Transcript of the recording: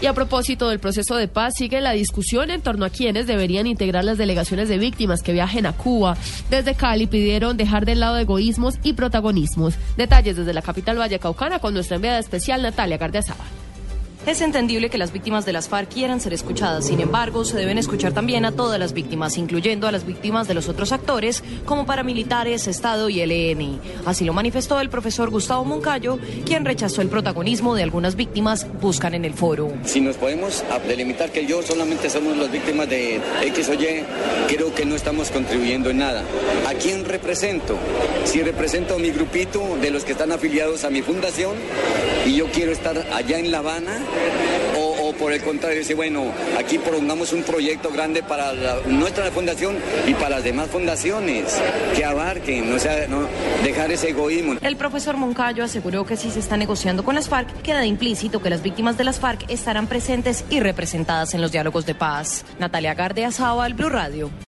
Y a propósito del proceso de paz, sigue la discusión en torno a quienes deberían integrar las delegaciones de víctimas que viajen a Cuba. Desde Cali pidieron dejar de lado egoísmos y protagonismos. Detalles desde la capital vallecaucana con nuestra enviada especial Natalia Gardiazabal. Es entendible que las víctimas de las FARC quieran ser escuchadas, sin embargo, se deben escuchar también a todas las víctimas, incluyendo a las víctimas de los otros actores, como paramilitares, Estado y ELN. Así lo manifestó el profesor Gustavo Moncayo, quien rechazó el protagonismo de algunas víctimas buscan en el foro. Si nos podemos delimitar que yo solamente somos las víctimas de X o Y, creo que no estamos contribuyendo en nada. ¿A quién represento? Si represento a mi grupito de los que están afiliados a mi fundación y yo quiero estar allá en La Habana, o, por el contrario, dice, bueno, aquí prolongamos un proyecto grande para nuestra fundación y para las demás fundaciones que abarquen, o sea, no, dejar ese egoísmo. El profesor Moncayo aseguró que si se está negociando con las FARC, queda implícito que las víctimas de las FARC estarán presentes y representadas en los diálogos de paz. Natalia Gardea Sábal, Blue Radio.